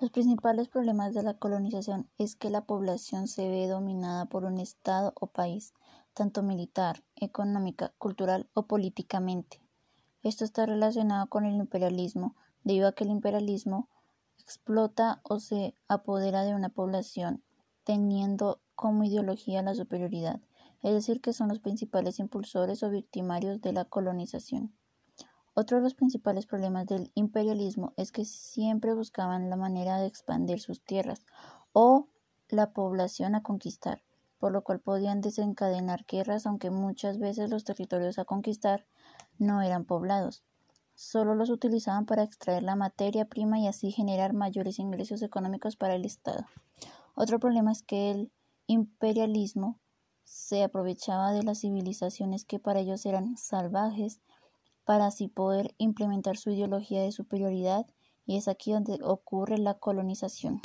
Los principales problemas de la colonización es que la población se ve dominada por un Estado o país, tanto militar, económica, cultural o políticamente. Esto está relacionado con el imperialismo, debido a que el imperialismo explota o se apodera de una población, teniendo como ideología la superioridad, es decir, que son los principales impulsores o victimarios de la colonización. Otro de los principales problemas del imperialismo es que siempre buscaban la manera de expandir sus tierras o la población a conquistar, por lo cual podían desencadenar guerras, aunque muchas veces los territorios a conquistar no eran poblados. Solo los utilizaban para extraer la materia prima y así generar mayores ingresos económicos para el Estado. Otro problema es que el imperialismo se aprovechaba de las civilizaciones que para ellos eran salvajes para así poder implementar su ideología de superioridad y es aquí donde ocurre la colonización.